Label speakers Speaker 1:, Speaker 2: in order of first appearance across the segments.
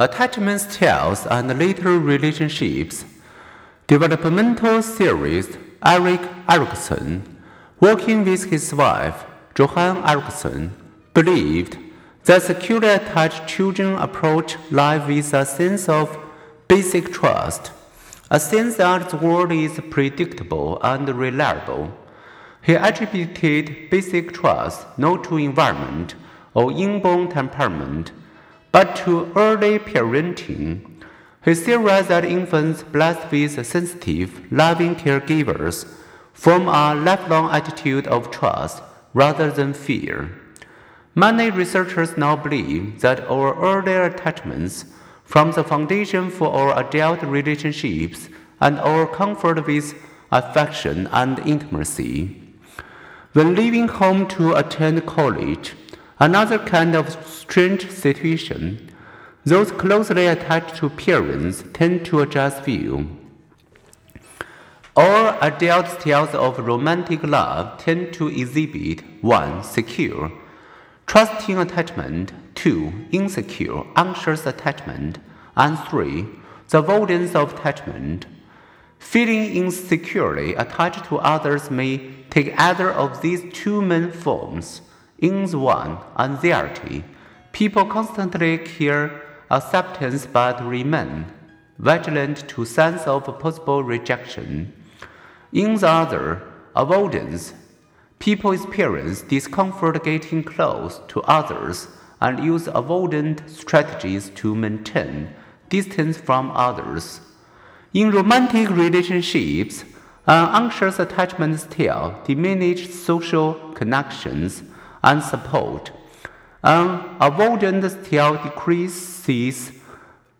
Speaker 1: Attachment Styles and Later Relationships. Developmental theorist Erik Erikson, working with his wife Joan Erikson, believed that securely attached children approach life with a sense of basic trust, a sense that the world is predictable and reliable. He attributed basic trust not to environment or inborn temperament but to early parenting, he theorized that infants blessed with sensitive, loving caregivers form a lifelong attitude of trust rather than fear. Many researchers now believe that our earlier attachments form the foundation for our adult relationships and our comfort with affection and intimacy. When leaving home to attend college, Another kind of strange situation. Those closely attached to parents tend to adjust view. All adult tales of romantic love tend to exhibit 1. Secure, trusting attachment, 2. Insecure, anxious attachment, and 3. The avoidance of attachment. Feeling insecurely attached to others may take either of these two main forms. In the one, anxiety, people constantly care acceptance but remain vigilant to sense of possible rejection. In the other, avoidance, people experience discomfort getting close to others and use avoidant strategies to maintain distance from others. In romantic relationships, an anxious attachment style diminishes social connections and support. An um, avoidant style decreases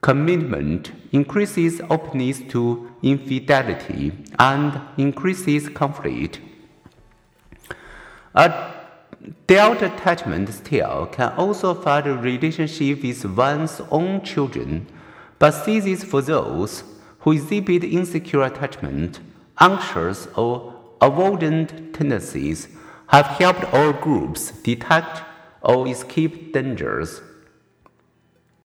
Speaker 1: commitment, increases openness to infidelity, and increases conflict. A dealt attachment style can also affect a relationship with one's own children, but ceases for those who exhibit insecure attachment, anxious or avoidant tendencies have helped all groups detect or escape dangers